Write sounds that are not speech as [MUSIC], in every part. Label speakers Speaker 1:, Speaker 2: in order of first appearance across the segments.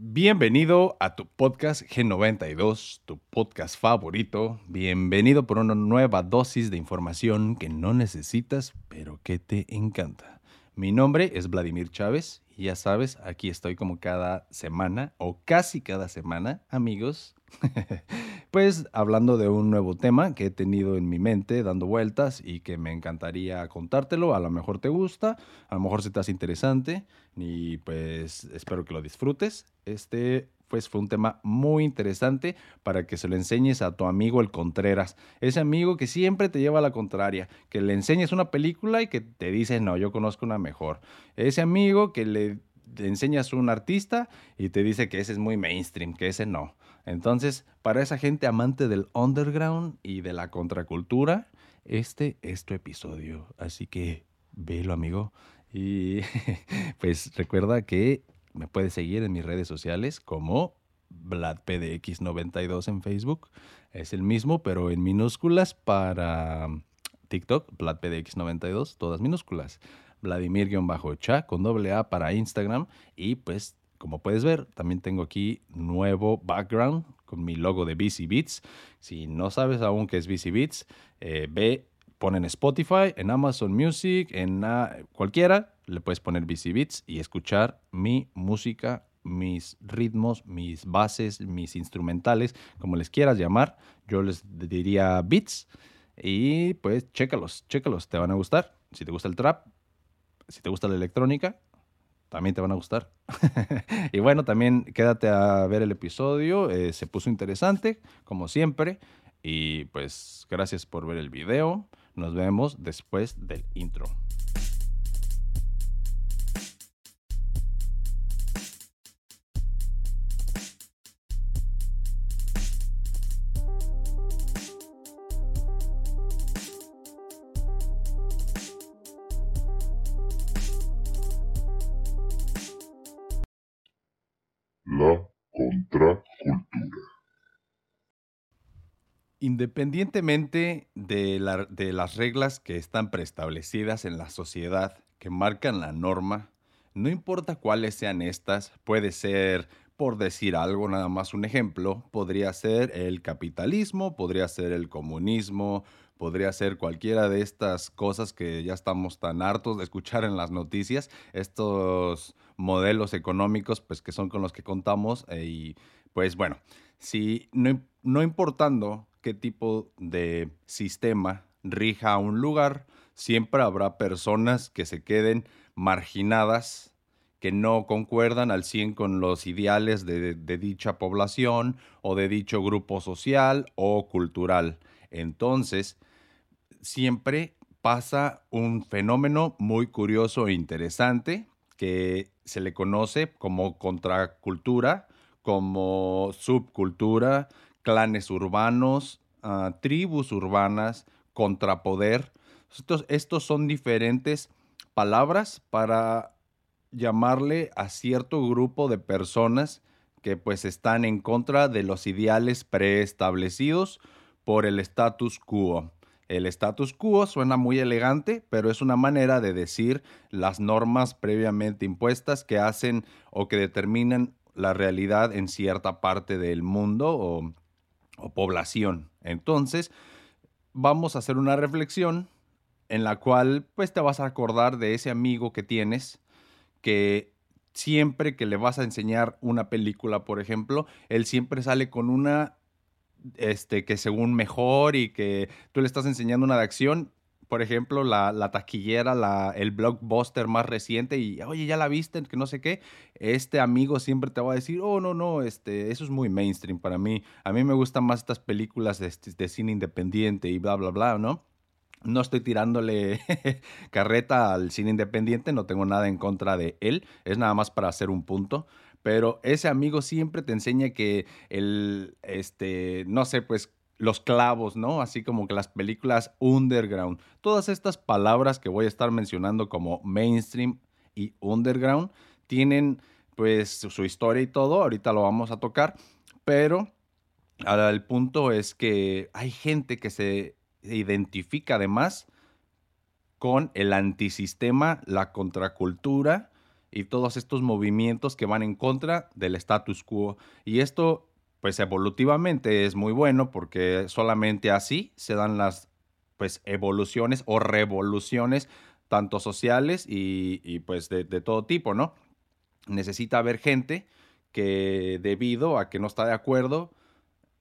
Speaker 1: Bienvenido a tu podcast G92, tu podcast favorito. Bienvenido por una nueva dosis de información que no necesitas, pero que te encanta. Mi nombre es Vladimir Chávez y ya sabes, aquí estoy como cada semana o casi cada semana, amigos. [LAUGHS] pues hablando de un nuevo tema que he tenido en mi mente dando vueltas y que me encantaría contártelo. A lo mejor te gusta, a lo mejor se te hace interesante y pues espero que lo disfrutes. Este pues fue un tema muy interesante para que se lo enseñes a tu amigo el Contreras, ese amigo que siempre te lleva a la contraria, que le enseñes una película y que te dice, no, yo conozco una mejor. Ese amigo que le enseñas un artista y te dice que ese es muy mainstream, que ese no. Entonces, para esa gente amante del underground y de la contracultura, este es tu episodio. Así que velo, amigo. Y [LAUGHS] pues recuerda que me puedes seguir en mis redes sociales como VladPDX92 en Facebook. Es el mismo, pero en minúsculas para TikTok, VladPDX92, todas minúsculas. Vladimir-cha con doble A para Instagram. Y pues, como puedes ver, también tengo aquí nuevo background con mi logo de BC Beats. Si no sabes aún qué es BC Beats, eh, ve ponen Spotify, en Amazon Music, en cualquiera, le puedes poner BC Beats y escuchar mi música, mis ritmos, mis bases, mis instrumentales, como les quieras llamar. Yo les diría beats y pues chécalos, chécalos, te van a gustar. Si te gusta el trap, si te gusta la electrónica, también te van a gustar. [LAUGHS] y bueno, también quédate a ver el episodio, eh, se puso interesante, como siempre. Y pues gracias por ver el video. Nos vemos después del intro. Independientemente de, las reglas que están preestablecidas en la sociedad, que marcan la norma, no importa cuáles sean estas, puede ser, por decir algo, nada más un ejemplo, podría ser el capitalismo, podría ser el comunismo, podría ser cualquiera de estas cosas que ya estamos tan hartos de escuchar en las noticias, estos modelos económicos pues que son con los que contamos eh, y pues bueno, si no, no importando qué tipo de sistema rija un lugar, siempre habrá personas que se queden marginadas, que no concuerdan al 100 con los ideales de, de, dicha población o de dicho grupo social o cultural. Entonces, siempre pasa un fenómeno muy curioso e interesante que se le conoce como contracultura, como subcultura, clanes urbanos, ah, tribus urbanas, contrapoder. Estos, estos son diferentes palabras para llamarle a cierto grupo de personas que pues están en contra de los ideales preestablecidos por el status quo. El status quo suena muy elegante, pero es una manera de decir las normas previamente impuestas que hacen o que determinan la realidad en cierta parte del mundo o o población. Entonces, vamos a hacer una reflexión en la cual pues te vas a acordar de ese amigo que tienes que siempre que le vas a enseñar una película, por ejemplo, él siempre sale con una este que según mejor y que tú le estás enseñando una de acción por ejemplo, la, taquillera, la, el blockbuster más reciente y, oye, ya la viste, que no sé qué, este amigo siempre te va a decir, oh, no, no, este, eso es muy mainstream para mí. A mí me gustan más estas películas de, de cine independiente y bla, bla, bla, ¿no? No estoy tirándole [LAUGHS] carreta al cine independiente, no tengo nada en contra de él, es nada más para hacer un punto pero ese amigo siempre te enseña que el, este, no sé, pues los clavos, ¿no? Así como que las películas underground. Todas estas palabras que voy a estar mencionando como mainstream y underground tienen pues su historia y todo, ahorita lo vamos a tocar, pero el punto es que hay gente que se identifica además con el antisistema, la contracultura y todos estos movimientos que van en contra del status quo. Y esto, pues evolutivamente es muy bueno porque solamente así se dan las pues evoluciones o revoluciones tanto sociales y, pues de, todo tipo, ¿no? Necesita haber gente que debido a que no está de acuerdo,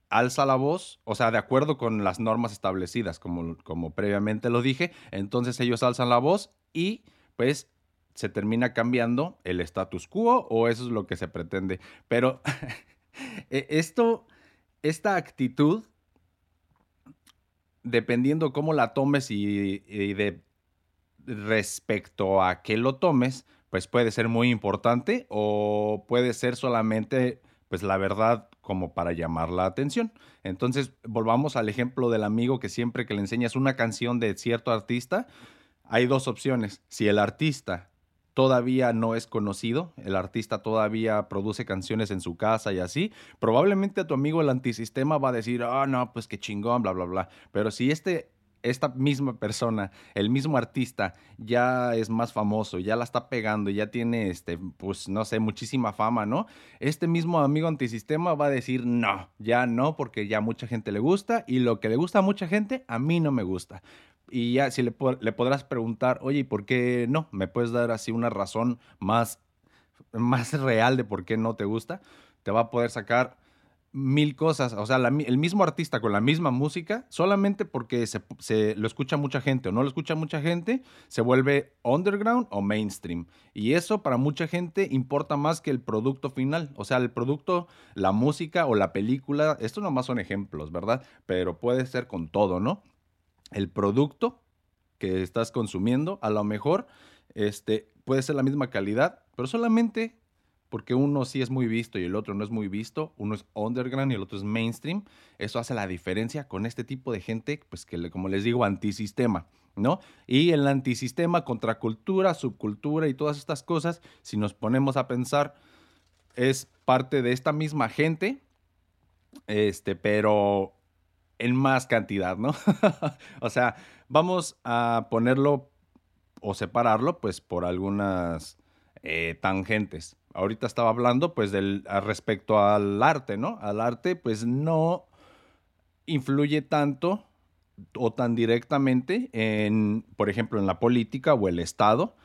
Speaker 1: alza la voz, o sea, de acuerdo con las normas establecidas, como, como previamente lo dije, entonces ellos alzan la voz y pues se termina cambiando el status quo o eso es lo que se pretende. Pero [LAUGHS] esto, esta actitud, dependiendo cómo la tomes y, de respecto a qué lo tomes, pues puede ser muy importante o puede ser solamente, pues la verdad, como para llamar la atención. Entonces, volvamos al ejemplo del amigo que siempre que le enseñas una canción de cierto artista, hay dos opciones. Si el artista todavía no es conocido, el artista todavía produce canciones en su casa y así, probablemente a tu amigo el antisistema va a decir, ah, no, pues qué chingón, bla, bla, bla. Pero si este esta misma persona, el mismo artista, ya es más famoso, ya la está pegando, ya tiene, este, pues, no sé, muchísima fama, ¿no? Este mismo amigo antisistema va a decir, no, ya no, porque ya mucha gente le gusta y lo que le gusta a mucha gente, a mí no me gusta. Y ya si le, le podrás preguntar, oye, ¿y por qué no? ¿Me puedes dar así una razón más, más real de por qué no te gusta? Te va a poder sacar mil cosas, o sea, el mismo artista con la misma música, solamente porque se, lo escucha mucha gente o no lo escucha mucha gente, se vuelve underground o mainstream. Y eso para mucha gente importa más que el producto final. O sea, el producto, la música o la película, esto nomás son ejemplos, ¿verdad? Pero puede ser con todo, ¿no? El producto que estás consumiendo, a lo mejor este, puede ser la misma calidad, pero solamente porque uno sí es muy visto y el otro no es muy visto, uno es underground y el otro es mainstream, eso hace la diferencia con este tipo de gente, pues que como les digo, antisistema, ¿no? Y el antisistema, contracultura, subcultura y todas estas cosas, si nos ponemos a pensar, es parte de esta misma gente, este, pero en más cantidad, ¿no? [LAUGHS] o sea, vamos a ponerlo o separarlo pues por algunas eh, tangentes. Ahorita estaba hablando pues respecto al arte, ¿no? Al arte pues no influye tanto o tan directamente en, por ejemplo, en la política o el Estado.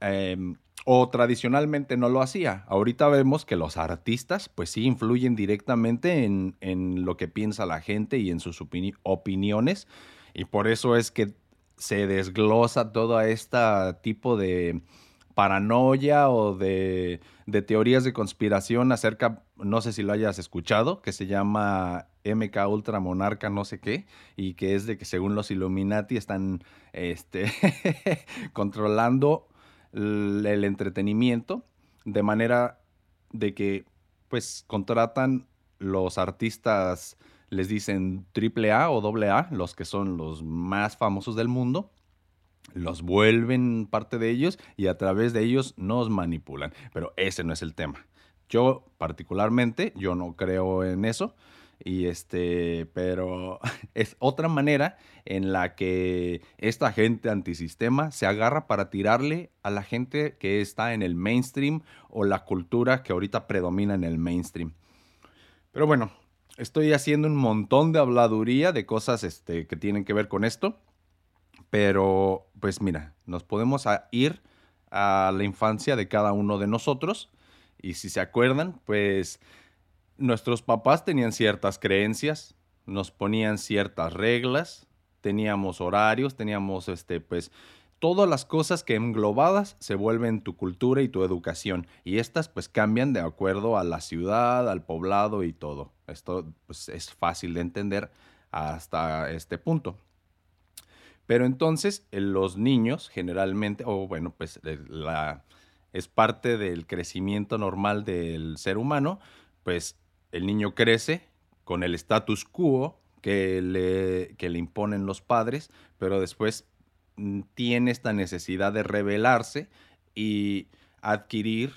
Speaker 1: Em, o tradicionalmente no lo hacía. Ahorita vemos que los artistas pues sí influyen directamente en, lo que piensa la gente y en sus opiniones y por eso es que se desglosa todo este tipo de paranoia o de, de, teorías de conspiración acerca, no sé si lo hayas escuchado, que se llama MK Ultra Monarca no sé qué, y que es de que según los Illuminati están este, [LAUGHS] controlando el entretenimiento de manera de que pues contratan los artistas les dicen triple A o doble A, los que son los más famosos del mundo, los vuelven parte de ellos y a través de ellos nos manipulan. Pero ese no es el tema. Yo particularmente, yo no creo en eso. Y este, pero [LAUGHS] es otra manera en la que esta gente antisistema se agarra para tirarle a la gente que está en el mainstream o la cultura que ahorita predomina en el mainstream. Pero bueno, estoy haciendo un montón de habladuría de cosas este, que tienen que ver con esto. Pero, pues mira, nos podemos ir a la infancia de cada uno de nosotros. Y si se acuerdan, pues nuestros papás tenían ciertas creencias, nos ponían ciertas reglas, teníamos horarios, teníamos este, pues, todas las cosas que englobadas se vuelven tu cultura y tu educación. Y estas pues cambian de acuerdo a la ciudad, al poblado y todo. Esto pues, es fácil de entender hasta este punto. Pero entonces los niños generalmente, o bueno, pues eh, la, es parte del crecimiento normal del ser humano, pues el niño crece con el status quo que le, le imponen los padres, pero después mm, tiene esta necesidad de rebelarse y adquirir,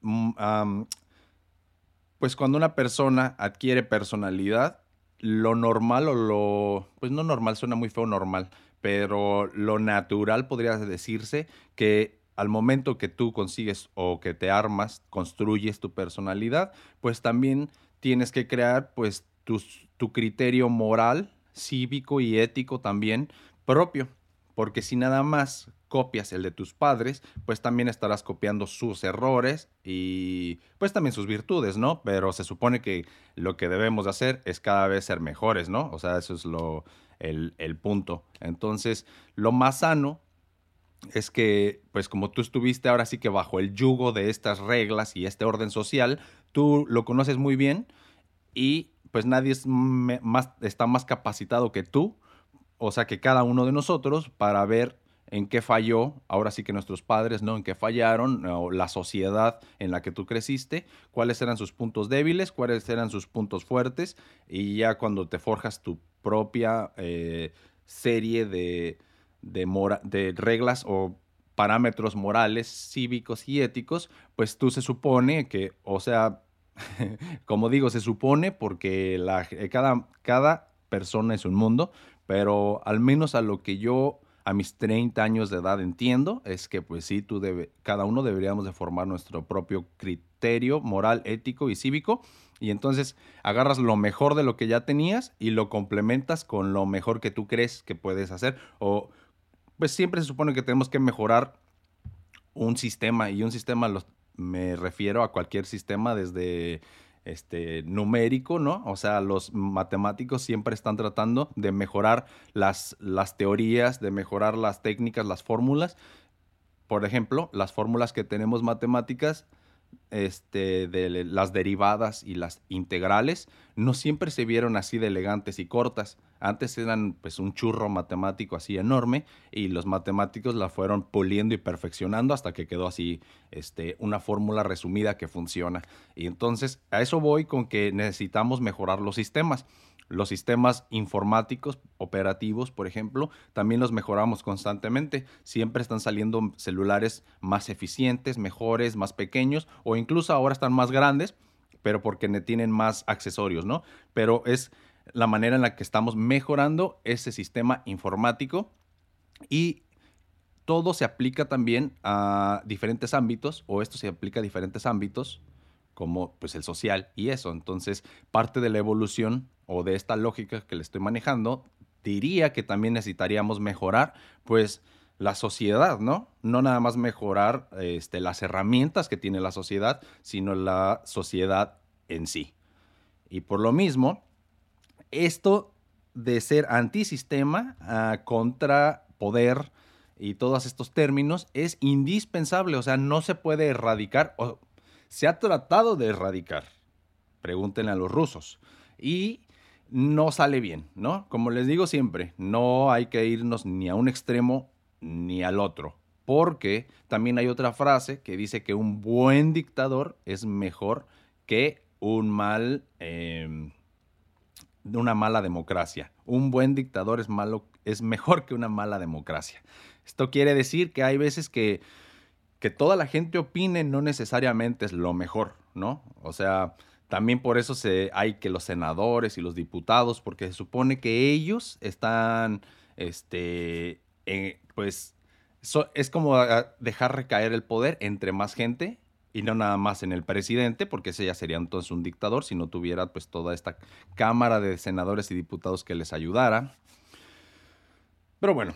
Speaker 1: mm, pues cuando una persona adquiere personalidad, lo normal o lo, pues no normal, suena muy feo normal, pero lo natural podría decirse que al momento que tú consigues o que te armas, construyes tu personalidad, pues también tienes que crear pues tu criterio moral, cívico y ético también propio. Porque si nada más copias el de tus padres, pues también estarás copiando sus errores y pues también sus virtudes, ¿no? Pero se supone que lo que debemos hacer es cada vez ser mejores, ¿no? O sea, eso es lo, el, el punto. Entonces, lo más sano es que, pues como tú estuviste ahora sí que bajo el yugo de estas reglas y este orden social, tú lo conoces muy bien y pues nadie es más, está más capacitado que tú, o sea que cada uno de nosotros para ver en qué falló, ahora sí que nuestros padres, ¿no? En qué fallaron, o la sociedad en la que tú creciste, cuáles eran sus puntos débiles, cuáles eran sus puntos fuertes, y ya cuando te forjas tu propia eh, serie de, de, reglas o parámetros morales, cívicos y éticos, pues tú se supone que, o sea, [LAUGHS] como digo, se supone porque la, eh, cada, cada persona es un mundo, pero al menos a lo que yo a mis 30 años de edad entiendo es que pues sí, tú debe, cada uno deberíamos de formar nuestro propio criterio moral, ético y cívico y entonces agarras lo mejor de lo que ya tenías y lo complementas con lo mejor que tú crees que puedes hacer o pues siempre se supone que tenemos que mejorar un sistema y un sistema me refiero a cualquier sistema desde este numérico, ¿no? O sea, los matemáticos siempre están tratando de mejorar las, las teorías, de mejorar las técnicas, las fórmulas. Por ejemplo, las fórmulas que tenemos matemáticas este, de las derivadas y las integrales no siempre se vieron así de elegantes y cortas. Antes eran pues un churro matemático así enorme y los matemáticos la fueron puliendo y perfeccionando hasta que quedó así este, una fórmula resumida que funciona. Y entonces a eso voy con que necesitamos mejorar los sistemas. Los sistemas informáticos, operativos, por ejemplo, también los mejoramos constantemente. Siempre están saliendo celulares más eficientes, mejores, más pequeños o incluso ahora están más grandes, pero porque tienen más accesorios, ¿no? Pero es la manera en la que estamos mejorando ese sistema informático y todo se aplica también a diferentes ámbitos o esto se aplica a diferentes ámbitos como pues el social y eso. Entonces, parte de la evolución o de esta lógica que le estoy manejando, diría que también necesitaríamos mejorar, pues, la sociedad, ¿no? No nada más mejorar este, las herramientas que tiene la sociedad, sino la sociedad en sí. Y por lo mismo, esto de ser antisistema uh, contra poder y todos estos términos es indispensable, o sea, no se puede erradicar, o se ha tratado de erradicar, pregúntenle a los rusos, y no sale bien, ¿no? Como les digo siempre, no hay que irnos ni a un extremo ni al otro, porque también hay otra frase que dice que un buen dictador es mejor que un mal, eh, una mala democracia. Un buen dictador es malo, es mejor que una mala democracia. Esto quiere decir que hay veces que, que toda la gente opine no necesariamente es lo mejor, ¿no? O sea, también por eso hay que los senadores y los diputados, porque se supone que ellos están, este, pues, es como dejar recaer el poder entre más gente y no nada más en el presidente, porque ese ya sería entonces un dictador si no tuviera pues toda esta cámara de senadores y diputados que les ayudara. Pero bueno,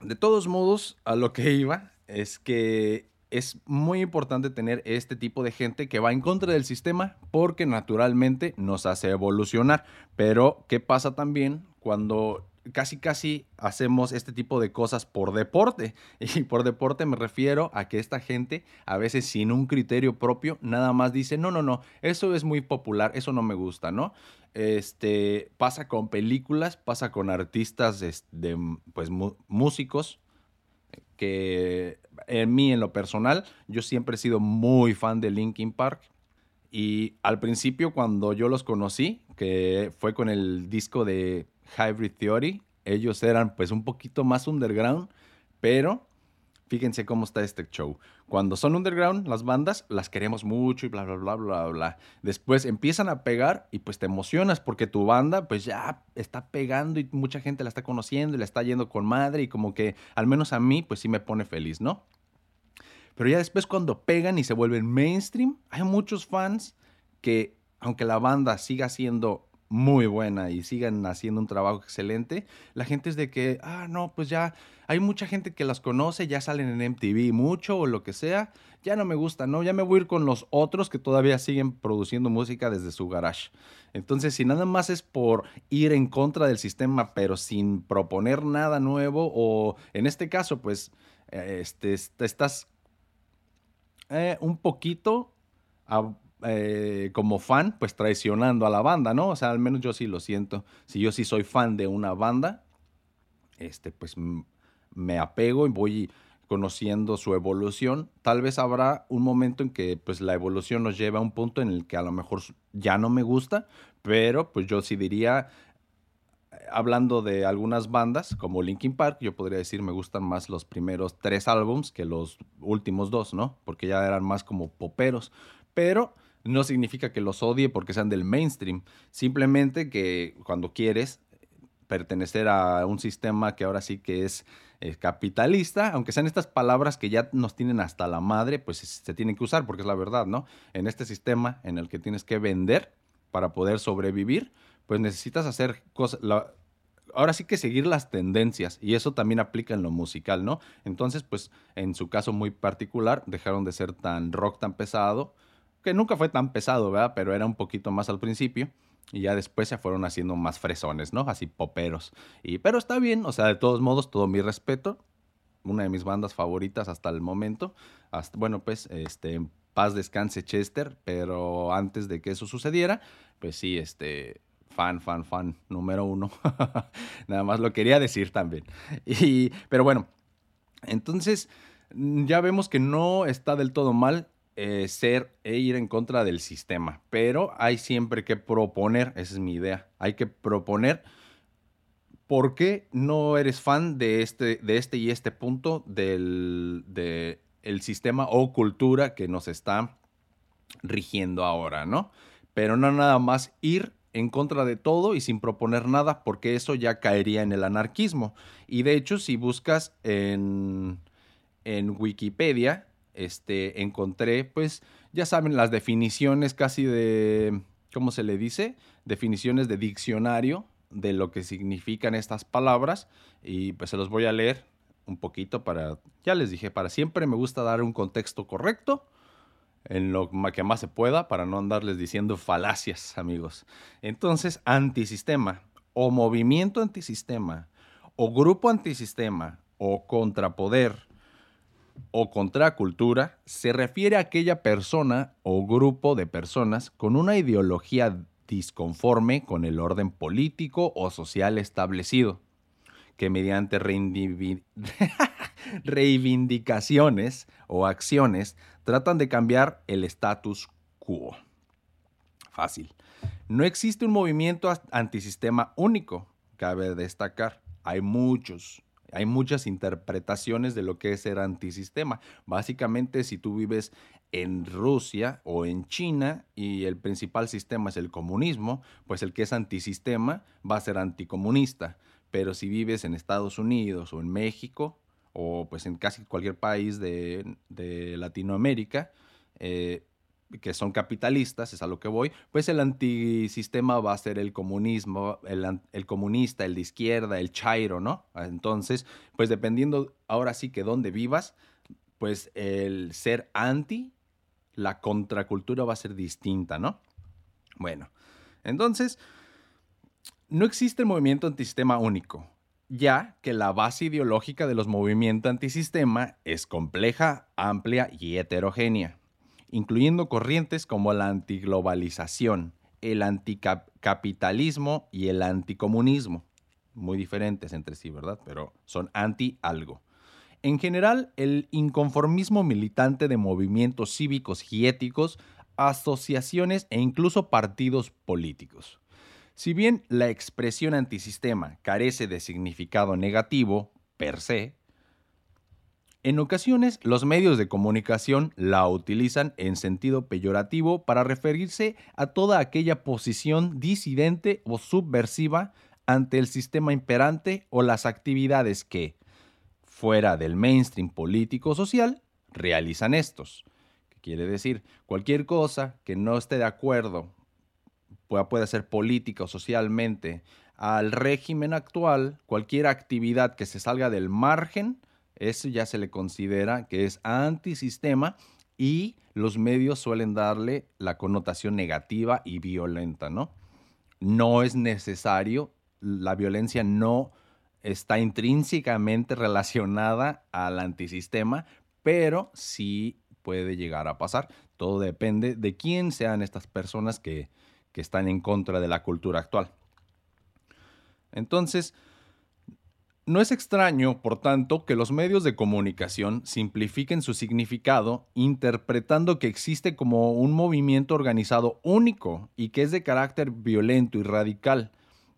Speaker 1: de todos modos, a lo que iba es que es muy importante tener este tipo de gente que va en contra del sistema porque naturalmente nos hace evolucionar. Pero, ¿qué pasa también cuando casi casi hacemos este tipo de cosas por deporte. [LAUGHS] Y por deporte me refiero a que esta gente a veces sin un criterio propio nada más dice, no, no, no, eso es muy popular, eso no me gusta, ¿no? Este, pasa con películas, pasa con artistas de, pues, músicos, en mí, en lo personal, yo siempre he sido muy fan de Linkin Park. Y al principio, cuando yo los conocí, que fue con el disco de Hybrid Theory, ellos eran pues un poquito más underground, pero fíjense cómo está este show. Cuando son underground, las bandas las queremos mucho y bla, bla, bla, bla, bla. Después empiezan a pegar y pues te emocionas porque tu banda pues ya está pegando y mucha gente la está conociendo y la está yendo con madre y como que al menos a mí pues sí me pone feliz, ¿no? Pero ya después cuando pegan y se vuelven mainstream, hay muchos fans que, aunque la banda siga siendo muy buena y sigan haciendo un trabajo excelente, la gente es de que, ah, no, pues ya hay mucha gente que las conoce, ya salen en MTV mucho o lo que sea, ya no me gusta, ¿no? Ya me voy a ir con los otros que todavía siguen produciendo música desde su garage. Entonces, si nada más es por ir en contra del sistema, pero sin proponer nada nuevo, o en este caso, pues, eh, este, estás eh, un poquito eh, como fan, pues traicionando a la banda, ¿no? O sea, al menos yo sí lo siento. Si yo sí soy fan de una banda, este, pues me apego y voy conociendo su evolución. Tal vez habrá un momento en que pues la evolución nos lleva a un punto en el que a lo mejor ya no me gusta, pero pues yo sí diría, hablando de algunas bandas como Linkin Park, yo podría decir me gustan más los primeros tres álbums que los últimos dos, ¿no? Porque ya eran más como poperos. Pero no significa que los odie porque sean del mainstream. Simplemente que cuando quieres pertenecer a un sistema que ahora sí que es eh, capitalista, aunque sean estas palabras que ya nos tienen hasta la madre, pues se tienen que usar porque es la verdad, ¿no? En este sistema en el que tienes que vender para poder sobrevivir, pues necesitas hacer cosas, ahora sí que seguir las tendencias y eso también aplica en lo musical, ¿no? Entonces, pues en su caso muy particular, dejaron de ser tan rock, tan pesado, que nunca fue tan pesado, ¿verdad? Pero era un poquito más al principio. Y ya después se fueron haciendo más fresones, ¿no? Así poperos. Y, pero está bien, o sea, de todos modos, todo mi respeto. Una de mis bandas favoritas hasta el momento. Bueno, pues, este, paz descanse Chester, pero antes de que eso sucediera, pues sí, este, fan, fan, fan, número uno. [LAUGHS] Nada más lo quería decir también. [LAUGHS] Y, pero bueno, entonces ya vemos que no está del todo mal eh, ser e ir en contra del sistema, pero hay siempre que proponer, esa es mi idea, hay que proponer por qué no eres fan de este, de este y este punto del de el sistema o cultura que nos está rigiendo ahora, ¿no? Pero no nada más ir en contra de todo y sin proponer nada, porque eso ya caería en el anarquismo. Y de hecho, si buscas en, en Wikipedia, este, encontré, pues, ya saben, las definiciones casi de, ¿cómo se le dice? Definiciones de diccionario de lo que significan estas palabras y pues se los voy a leer un poquito para, ya les dije, para siempre me gusta dar un contexto correcto en lo que más se pueda para no andarles diciendo falacias, amigos. Entonces, antisistema o movimiento antisistema o grupo antisistema o contrapoder o contracultura se refiere a aquella persona o grupo de personas con una ideología disconforme con el orden político o social establecido, que mediante [LAUGHS] reivindicaciones o acciones tratan de cambiar el status quo. Fácil. No existe un movimiento antisistema único, cabe destacar. Hay muchos, hay muchas interpretaciones de lo que es ser antisistema. Básicamente, si tú vives en Rusia o en China y el principal sistema es el comunismo, pues el que es antisistema va a ser anticomunista. Pero si vives en Estados Unidos o en México o pues en casi cualquier país de, Latinoamérica, eh, que son capitalistas, es a lo que voy, pues el antisistema va a ser el comunismo, el, comunista, el de izquierda, el chairo, ¿no? Entonces, pues dependiendo ahora sí que dónde vivas, pues el ser anti, la contracultura va a ser distinta, ¿no? Bueno, entonces, no existe el movimiento antisistema único, ya que la base ideológica de los movimientos antisistema es compleja, amplia y heterogénea incluyendo corrientes como la antiglobalización, el anticapitalismo y el anticomunismo. Muy diferentes entre sí, ¿verdad? Pero son anti algo. En general, el inconformismo militante de movimientos cívicos y éticos, asociaciones e incluso partidos políticos. Si bien la expresión antisistema carece de significado negativo per se, en ocasiones, los medios de comunicación la utilizan en sentido peyorativo para referirse a toda aquella posición disidente o subversiva ante el sistema imperante o las actividades que, fuera del mainstream político-social, realizan estos. ¿Qué quiere decir? Cualquier cosa que no esté de acuerdo, pueda, ser política o socialmente, al régimen actual, cualquier actividad que se salga del margen, eso ya se le considera que es antisistema y los medios suelen darle la connotación negativa y violenta, ¿no? No es necesario, la violencia no está intrínsecamente relacionada al antisistema, pero sí puede llegar a pasar. Todo depende de quién sean estas personas que, que están en contra de la cultura actual. Entonces, no es extraño, por tanto, que los medios de comunicación simplifiquen su significado interpretando que existe como un movimiento organizado único y que es de carácter violento y radical.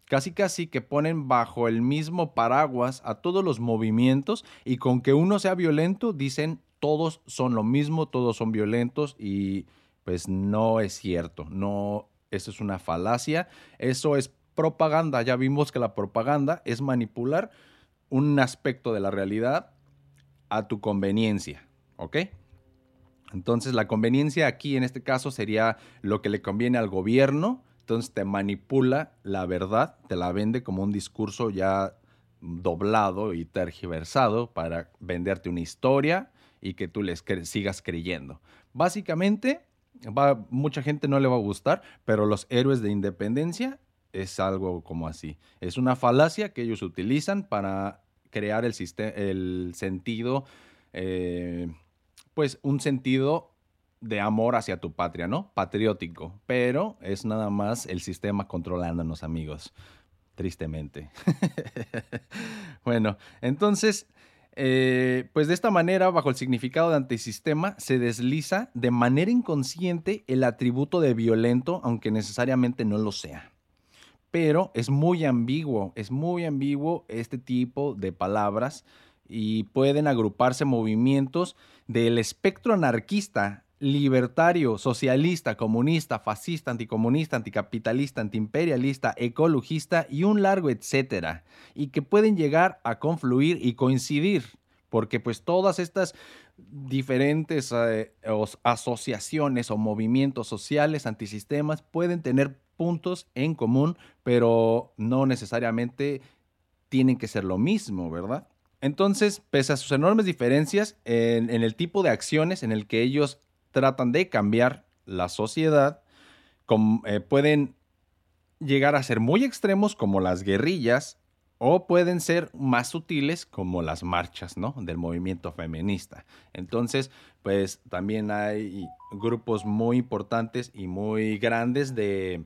Speaker 1: Casi casi que ponen bajo el mismo paraguas a todos los movimientos y con que uno sea violento dicen todos son lo mismo, todos son violentos y pues no es cierto, no, eso es una falacia, eso es propaganda, ya vimos que la propaganda es manipular un aspecto de la realidad a tu conveniencia, ¿ok? Entonces la conveniencia aquí en este caso sería lo que le conviene al gobierno, entonces te manipula la verdad, te la vende como un discurso ya doblado y tergiversado para venderte una historia y que tú les sigas creyendo. Básicamente, mucha gente no le va a gustar, pero los héroes de independencia es algo como así. Es una falacia que ellos utilizan para crear el, el sentido, eh, pues un sentido de amor hacia tu patria, ¿no? Patriótico, pero es nada más el sistema controlándonos, amigos, tristemente. [LAUGHS] bueno, entonces, eh, pues de esta manera, bajo el significado de antisistema, se desliza de manera inconsciente el atributo de violento, aunque necesariamente no lo sea pero es muy ambiguo, es muy ambiguo este tipo de palabras y pueden agruparse movimientos del espectro anarquista, libertario, socialista, comunista, fascista, anticomunista, anticapitalista, antiimperialista, ecologista y un largo etcétera, y que pueden llegar a confluir y coincidir, porque pues todas estas diferentes eh, asociaciones o movimientos sociales antisistemas pueden tener puntos en común, pero no necesariamente tienen que ser lo mismo, ¿verdad? Entonces, pese a sus enormes diferencias en, el tipo de acciones en el que ellos tratan de cambiar la sociedad, eh, pueden llegar a ser muy extremos como las guerrillas o pueden ser más sutiles como las marchas, ¿no? Del movimiento feminista. Entonces, pues también hay grupos muy importantes y muy grandes de,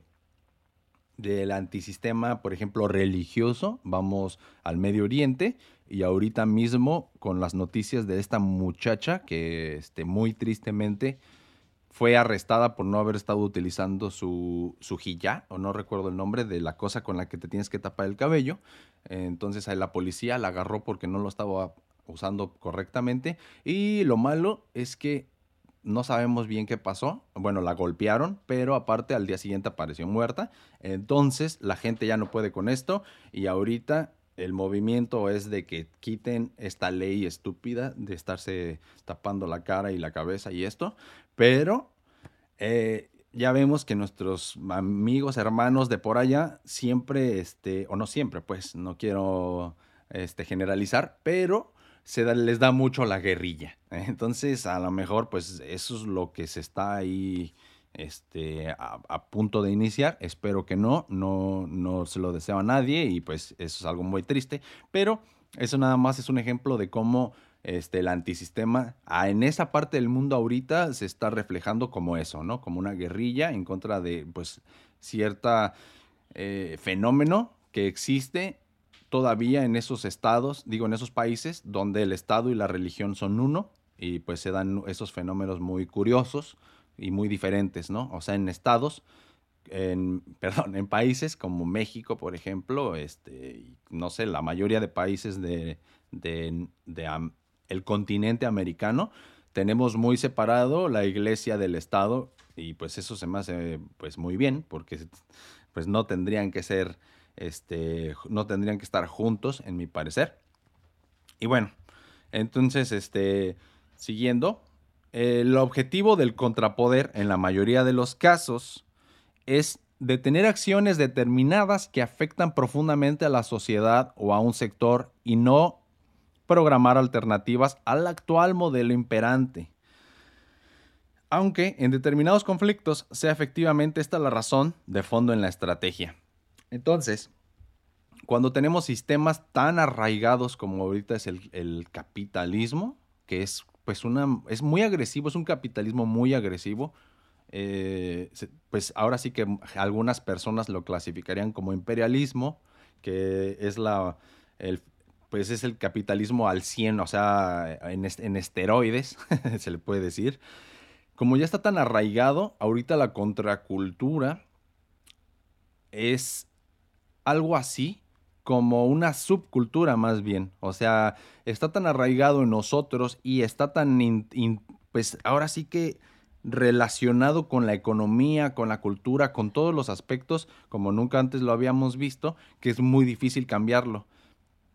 Speaker 1: del antisistema, por ejemplo, religioso. Vamos al Medio Oriente y ahorita mismo con las noticias de esta muchacha que este, muy tristemente fue arrestada por no haber estado utilizando su, su o no recuerdo el nombre, de la cosa con la que te tienes que tapar el cabello. Entonces ahí la policía la agarró porque no lo estaba usando correctamente. Y lo malo es que no sabemos bien qué pasó. Bueno, la golpearon, pero aparte al día siguiente apareció muerta. Entonces la gente ya no puede con esto y ahorita el movimiento es de que quiten esta ley estúpida de estarse tapando la cara y la cabeza y esto. Pero eh, ya vemos que nuestros amigos, hermanos de por allá, siempre, este, o no siempre, pues no quiero este, generalizar, pero se les da mucho la guerrilla. [LAUGHS] Entonces, a lo mejor, pues eso es lo que se está ahí este, a, punto de iniciar. Espero que no, no, no se lo deseo a nadie y pues eso es algo muy triste. Pero eso nada más es un ejemplo de cómo este, el antisistema ah, en esa parte del mundo ahorita se está reflejando como eso, ¿no? Como una guerrilla en contra de pues cierta eh, fenómeno que existe todavía en esos estados, digo, en esos países donde el Estado y la religión son uno y pues se dan esos fenómenos muy curiosos y muy diferentes, ¿no? O sea, en estados, en, [LAUGHS] perdón, en países como México, por ejemplo, este, no sé, la mayoría de países de, de, el continente americano, tenemos muy separado la iglesia del Estado y pues eso se me hace pues muy bien porque pues no tendrían que ser este, no tendrían que estar juntos, en mi parecer. Y bueno, entonces, este, siguiendo, el objetivo del contrapoder en la mayoría de los casos es detener acciones determinadas que afectan profundamente a la sociedad o a un sector y no programar alternativas al actual modelo imperante. Aunque en determinados conflictos sea efectivamente esta la razón de fondo en la estrategia. Entonces, cuando tenemos sistemas tan arraigados como ahorita es el, capitalismo, que es pues una es muy agresivo, es un capitalismo muy agresivo, eh, pues ahora sí que algunas personas lo clasificarían como imperialismo, que es la el, pues es el capitalismo al 100, o sea, en, en esteroides, [LAUGHS] se le puede decir. Como ya está tan arraigado, ahorita la contracultura es algo así como una subcultura más bien. O sea, está tan arraigado en nosotros y está tan, pues ahora sí que relacionado con la economía, con la cultura, con todos los aspectos, como nunca antes lo habíamos visto, que es muy difícil cambiarlo.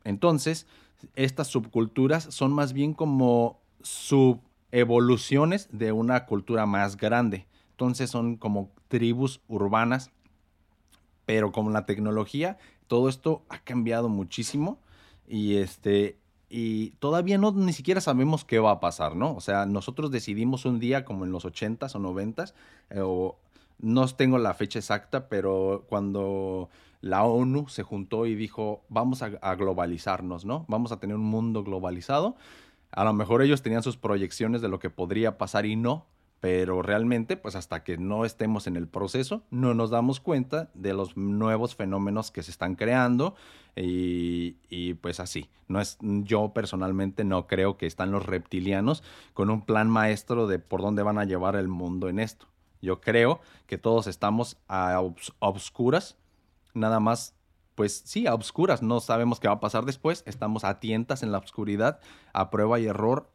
Speaker 1: Entonces, estas subculturas son más bien como subevoluciones de una cultura más grande. Entonces son como tribus urbanas, pero con la tecnología todo esto ha cambiado muchísimo y este y todavía no ni siquiera sabemos qué va a pasar, ¿no? O sea, nosotros decidimos un día como en los 80s o 90s eh, o no tengo la fecha exacta, pero cuando la ONU se juntó y dijo, vamos a, a, globalizarnos, ¿no? Vamos a tener un mundo globalizado. A lo mejor ellos tenían sus proyecciones de lo que podría pasar y no, pero realmente, pues hasta que no estemos en el proceso, no nos damos cuenta de los nuevos fenómenos que se están creando y, pues así. No es, yo personalmente no creo que están los reptilianos con un plan maestro de por dónde van a llevar el mundo en esto. Yo creo que todos estamos a, obscuras, nada más pues sí, a obscuras, no sabemos qué va a pasar después, estamos a tientas en la oscuridad, a prueba y error,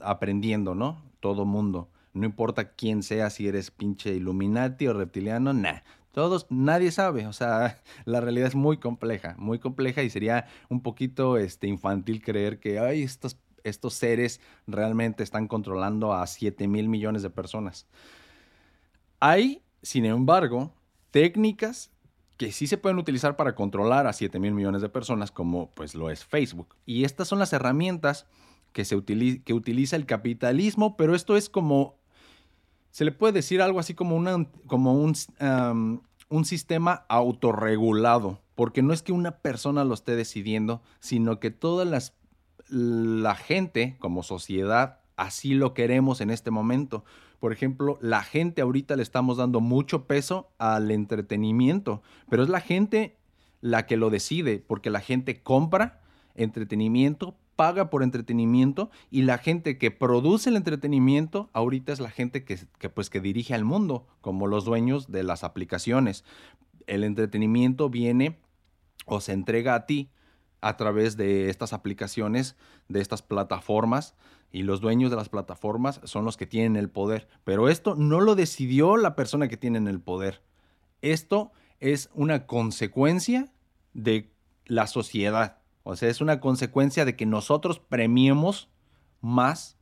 Speaker 1: aprendiendo, ¿no? Todo mundo. No importa quién sea, si eres pinche Illuminati o reptiliano, nah. Todos, nadie sabe. O sea, [LAUGHS] la realidad es muy compleja, muy compleja y sería un poquito este, infantil creer que ay, estos, estos seres realmente están controlando a 7 mil millones de personas. Hay, sin embargo, técnicas que sí se pueden utilizar para controlar a 7 mil millones de personas, como pues lo es Facebook. Y estas son las herramientas que, se que utiliza el capitalismo, pero esto es como se le puede decir algo así como, como un, un sistema autorregulado, porque no es que una persona lo esté decidiendo, sino que toda las, la gente como sociedad así lo queremos en este momento. Por ejemplo, la gente ahorita le estamos dando mucho peso al entretenimiento, pero es la gente la que lo decide, porque la gente compra entretenimiento paga por entretenimiento y la gente que produce el entretenimiento ahorita es la gente que, pues, que dirige al mundo, como los dueños de las aplicaciones. El entretenimiento viene o se entrega a ti a través de estas aplicaciones, de estas plataformas, y los dueños de las plataformas son los que tienen el poder. Pero esto no lo decidió la persona que tiene el poder. Esto es una consecuencia de la sociedad. O sea, es una consecuencia de que nosotros premiemos más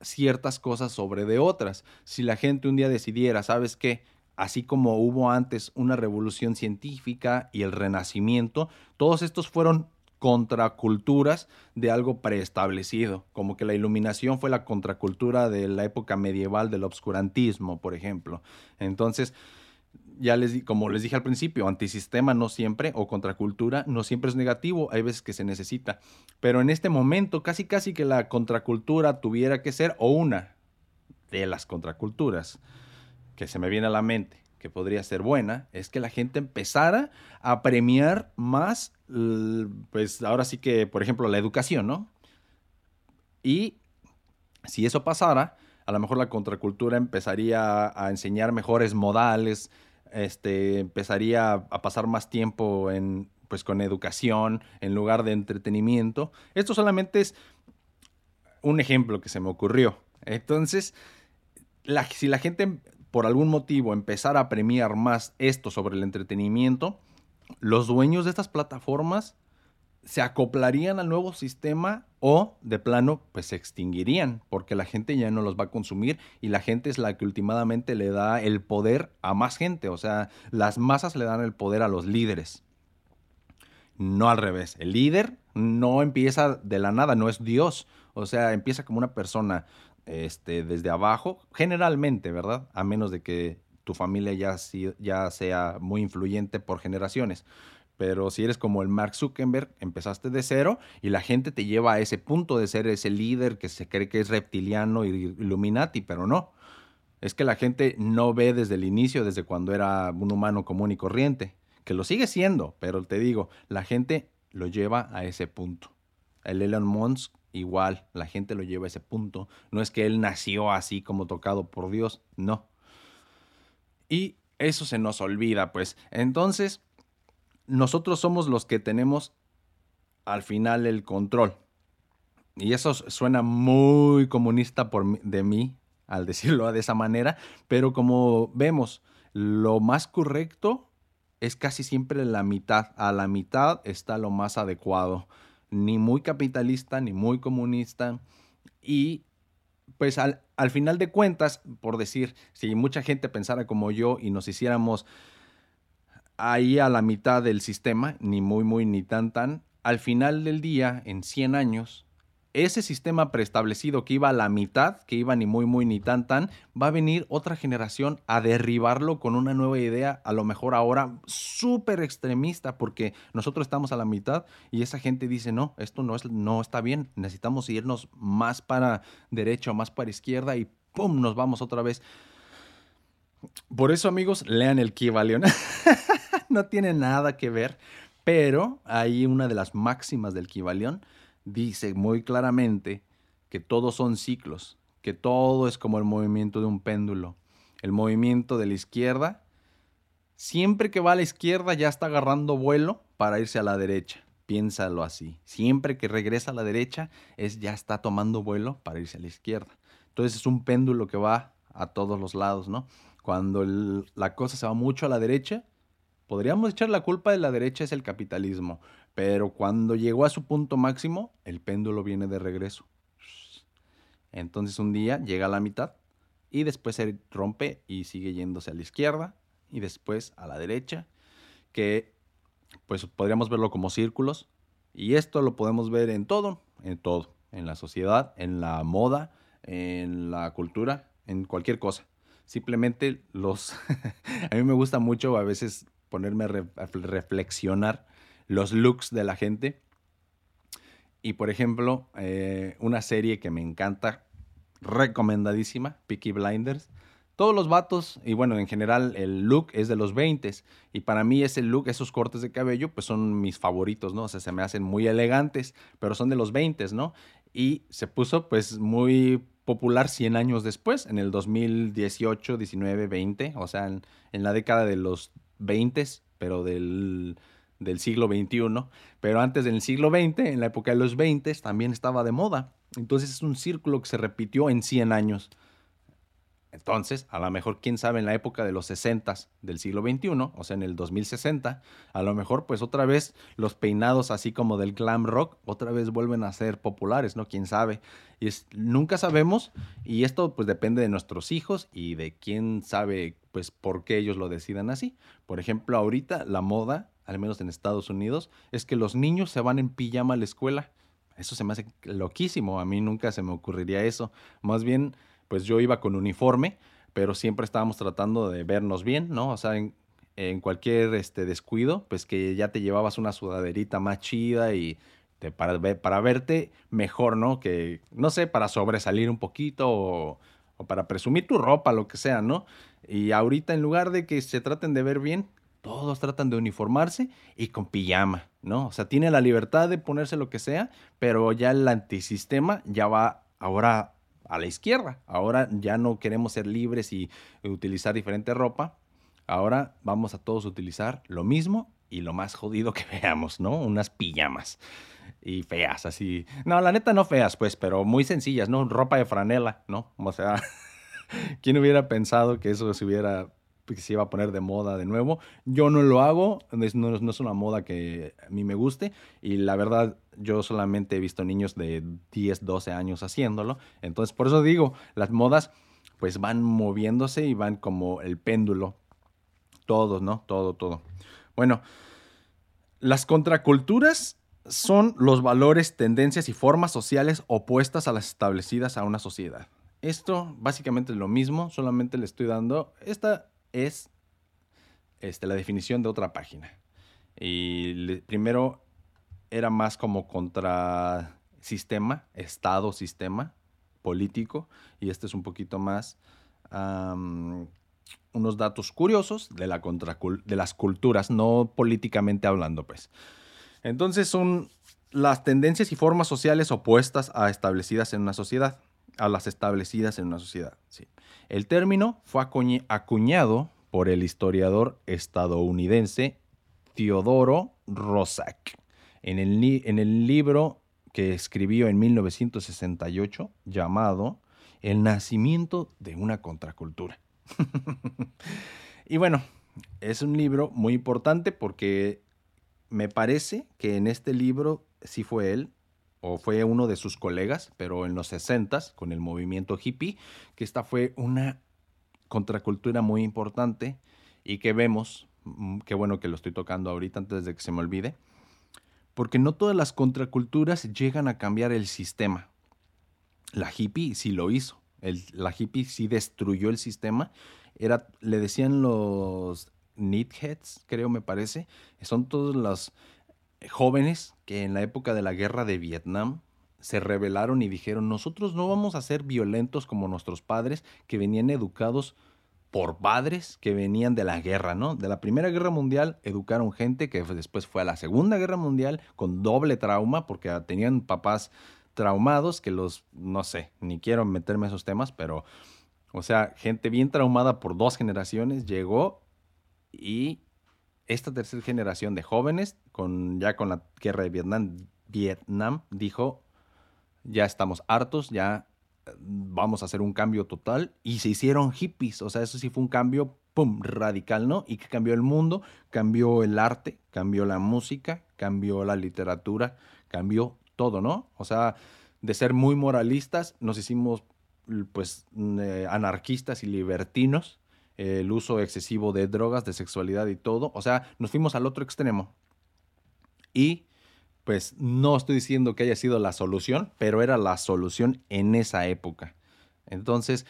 Speaker 1: ciertas cosas sobre de otras. Si la gente un día decidiera, ¿sabes qué? Así como hubo antes una revolución científica y el renacimiento, todos estos fueron contraculturas de algo preestablecido, como que la iluminación fue la contracultura de la época medieval del obscurantismo, por ejemplo. Entonces, ya les como les dije al principio, antisistema no siempre o contracultura no siempre es negativo, hay veces que se necesita. Pero en este momento casi casi que la contracultura tuviera que ser o una de las contraculturas que se me viene a la mente que podría ser buena, es que la gente empezara a premiar más, pues ahora sí que, por ejemplo, la educación, ¿no? Y si eso pasara, a lo mejor la contracultura empezaría a enseñar mejores modales, este, empezaría a pasar más tiempo en, pues, con educación en lugar de entretenimiento. Esto solamente es un ejemplo que se me ocurrió. Entonces, si la gente por algún motivo empezara a premiar más esto sobre el entretenimiento, los dueños de estas plataformas se acoplarían al nuevo sistema o de plano pues se extinguirían porque la gente ya no los va a consumir y la gente es la que últimamente le da el poder a más gente, o sea, las masas le dan el poder a los líderes. No al revés, el líder no empieza de la nada, no es Dios, o sea, empieza como una persona este, desde abajo, generalmente, ¿verdad? A menos de que tu familia ya, ya sea muy influyente por generaciones. Pero si eres como el Mark Zuckerberg, empezaste de cero y la gente te lleva a ese punto de ser ese líder que se cree que es reptiliano y Illuminati, pero no. Es que la gente no ve desde el inicio, desde cuando era un humano común y corriente, que lo sigue siendo, pero te digo, la gente lo lleva a ese punto. El Elon Musk igual, la gente lo lleva a ese punto. No es que él nació así como tocado por Dios, no. Y eso se nos olvida, pues. Entonces, nosotros somos los que tenemos al final el control. Y eso suena muy comunista por, de mí al decirlo de esa manera, pero como vemos, lo más correcto es casi siempre la mitad. A la mitad está lo más adecuado. Ni muy capitalista, ni muy comunista. Y pues al, al final de cuentas, por decir, si mucha gente pensara como yo y nos hiciéramos ahí a la mitad del sistema, ni muy, muy, ni tan, tan, al final del día, en 100 años, ese sistema preestablecido que iba a la mitad, que iba ni muy, muy, ni tan, tan, va a venir otra generación a derribarlo con una nueva idea, a lo mejor ahora súper extremista, porque nosotros estamos a la mitad y esa gente dice, no, esto no, es, no está bien, necesitamos irnos más para derecha más para izquierda y ¡pum! nos vamos otra vez. Por eso, amigos, lean el Kivalion. [LAUGHS] no tiene nada que ver, pero ahí una de las máximas del Kibalión dice muy claramente que todos son ciclos, que todo es como el movimiento de un péndulo. El movimiento de la izquierda, siempre que va a la izquierda ya está agarrando vuelo para irse a la derecha. Piénsalo así. Siempre que regresa a la derecha es ya está tomando vuelo para irse a la izquierda. Entonces es un péndulo que va a todos los lados, ¿no? Cuando la cosa se va mucho a la derecha, Podríamos echar la culpa de la derecha es el capitalismo, pero cuando llegó a su punto máximo, el péndulo viene de regreso. Entonces un día llega a la mitad y después se rompe y sigue yéndose a la izquierda y después a la derecha, que pues podríamos verlo como círculos y esto lo podemos ver en todo, en todo, en la sociedad, en la moda, en la cultura, en cualquier cosa. Simplemente los... [LAUGHS] a mí me gusta mucho a veces ponerme a, reflexionar los looks de la gente. Y por ejemplo, eh, una serie que me encanta, recomendadísima, Peaky Blinders. Todos los vatos, y bueno, en general el look es de los 20 y para mí ese look, esos cortes de cabello, pues son mis favoritos, ¿no? O sea, se me hacen muy elegantes, pero son de los 20, ¿no? Y se puso pues muy popular 100 años después, en el 2018, 19, 20, o sea, en, en la década de los 20, pero del, del siglo XXI. Pero antes del siglo XX, en la época de los 20, también estaba de moda. Entonces es un círculo que se repitió en 100 años. Entonces, a lo mejor, quién sabe, en la época de los 60 del siglo XXI, o sea, en el 2060, a lo mejor, pues otra vez los peinados así como del glam rock, otra vez vuelven a ser populares, ¿no? Quién sabe. Y es, nunca sabemos, y esto pues depende de nuestros hijos y de quién sabe, pues, por qué ellos lo decidan así. Por ejemplo, ahorita la moda, al menos en Estados Unidos, es que los niños se van en pijama a la escuela. Eso se me hace loquísimo, a mí nunca se me ocurriría eso. Más bien pues yo iba con uniforme, pero siempre estábamos tratando de vernos bien, ¿no? O sea, en, cualquier este, descuido, pues que ya te llevabas una sudaderita más chida y te, para, para verte mejor, ¿no? Que, no sé, para sobresalir un poquito o, o para presumir tu ropa, lo que sea, ¿no? Y ahorita en lugar de que se traten de ver bien, todos tratan de uniformarse y con pijama, ¿no? O sea, tiene la libertad de ponerse lo que sea, pero ya el antisistema ya va ahora a la izquierda. Ahora ya no queremos ser libres y utilizar diferente ropa. Ahora vamos a todos utilizar lo mismo y lo más jodido que [LAUGHS] veamos, ¿no? Unas pijamas. Y feas, así. No, la neta no feas, pues, pero muy sencillas, ¿no? Ropa de franela, ¿no? O sea, [LAUGHS] ¿quién hubiera pensado que eso se hubiera se iba a poner de moda de nuevo. Yo no lo hago, no, no, es una moda que a mí me guste y la verdad yo solamente he visto niños de 10, 12 años haciéndolo. Entonces, por eso digo, las modas pues van moviéndose y van como el péndulo. Todos, ¿no? Todo, todo. Bueno, las contraculturas son los valores, tendencias y formas sociales opuestas a las establecidas a una sociedad. Esto básicamente es lo mismo, solamente le estoy dando, esta es este, la definición de otra página. Y primero era más como contra sistema, Estado, sistema político, y este es un poquito más unos datos curiosos de, la de las culturas, no políticamente hablando, pues. Entonces son las tendencias y formas sociales opuestas a establecidas en una sociedad, a las establecidas en una sociedad. El término fue acuñado por el historiador estadounidense Teodoro Rosak en el, libro que escribió en 1968 llamado El nacimiento de una contracultura. [LAUGHS] y bueno, es un libro muy importante porque me parece que en este libro sí fue él o fue uno de sus colegas, pero en los 60 con el movimiento hippie, que esta fue una contracultura muy importante y que vemos, mm, qué bueno que lo estoy tocando ahorita antes de que se me olvide, porque no todas las contraculturas llegan a cambiar el sistema. La hippie sí lo hizo, el, la hippie sí destruyó el sistema, era, le decían los Needheads, creo me parece, son todos los jóvenes que en la época de la guerra de Vietnam se rebelaron y dijeron, nosotros no vamos a ser violentos como nuestros padres que venían educados por padres que venían de la guerra, ¿no? De la Primera Guerra Mundial educaron gente que después fue a la Segunda Guerra Mundial con doble trauma porque tenían papás traumados que los, no sé, ni quiero meterme en esos temas, pero, o sea, gente bien traumada por dos generaciones llegó y esta tercera generación de jóvenes, con, ya con la guerra de Vietnam, Vietnam dijo, ya estamos hartos, ya vamos a hacer un cambio total. Y se hicieron hippies, o sea, eso sí fue un cambio, ¡pum!, radical, ¿no? Y que cambió el mundo, cambió el arte, cambió la música, cambió la literatura, cambió todo, ¿no? O sea, de ser muy moralistas, nos hicimos pues eh, anarquistas y libertinos el uso excesivo de drogas, de sexualidad y todo. O sea, nos fuimos al otro extremo. Y pues no estoy diciendo que haya sido la solución, pero era la solución en esa época. Entonces,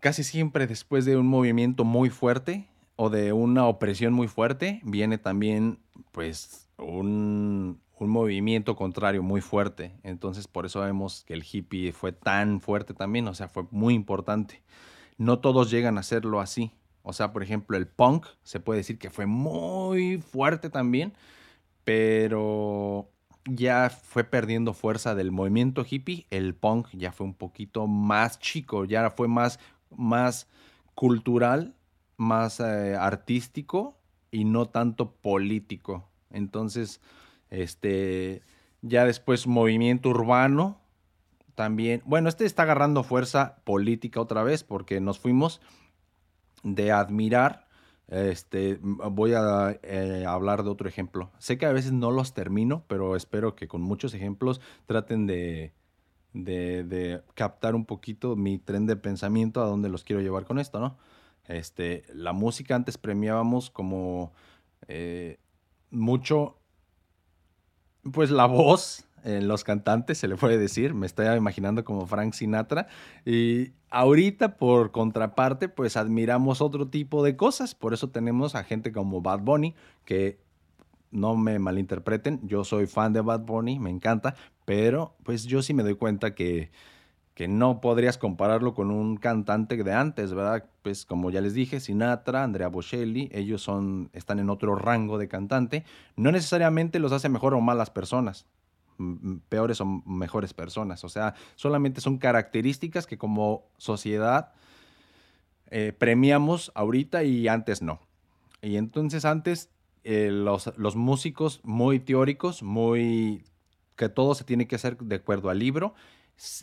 Speaker 1: casi siempre después de un movimiento muy fuerte o de una opresión muy fuerte, viene también pues un, un movimiento contrario muy fuerte. Entonces, por eso vemos que el hippie fue tan fuerte también, o sea, fue muy importante no todos llegan a hacerlo así. O sea, por ejemplo, el punk se puede decir que fue muy fuerte también, pero ya fue perdiendo fuerza del movimiento hippie. El punk ya fue un poquito más chico, ya fue más, más cultural, más eh, artístico y no tanto político. Entonces, este, ya después movimiento urbano también, bueno, este está agarrando fuerza política otra vez porque nos fuimos de admirar, este, voy a eh, hablar de otro ejemplo. Sé que a veces no los termino, pero espero que con muchos ejemplos traten de, de, captar un poquito mi tren de pensamiento a dónde los quiero llevar con esto, ¿no? Este, la música antes premiábamos como eh, mucho, pues la voz, en los cantantes, se le puede decir. Me estoy imaginando como Frank Sinatra. Y ahorita, por contraparte, pues admiramos otro tipo de cosas. Por eso tenemos a gente como Bad Bunny, que no me malinterpreten, yo soy fan de Bad Bunny, me encanta, pero pues yo sí me doy cuenta que, que no podrías compararlo con un cantante de antes, ¿verdad? Pues como ya les dije, Sinatra, Andrea Bocelli, ellos son, están en otro rango de cantante. No necesariamente los hace mejor o malas personas, peores o mejores personas. O sea, solamente son características que como sociedad eh, premiamos ahorita y antes no. Y entonces antes eh, los, los, músicos muy teóricos, muy que todo se tiene que hacer de acuerdo al libro,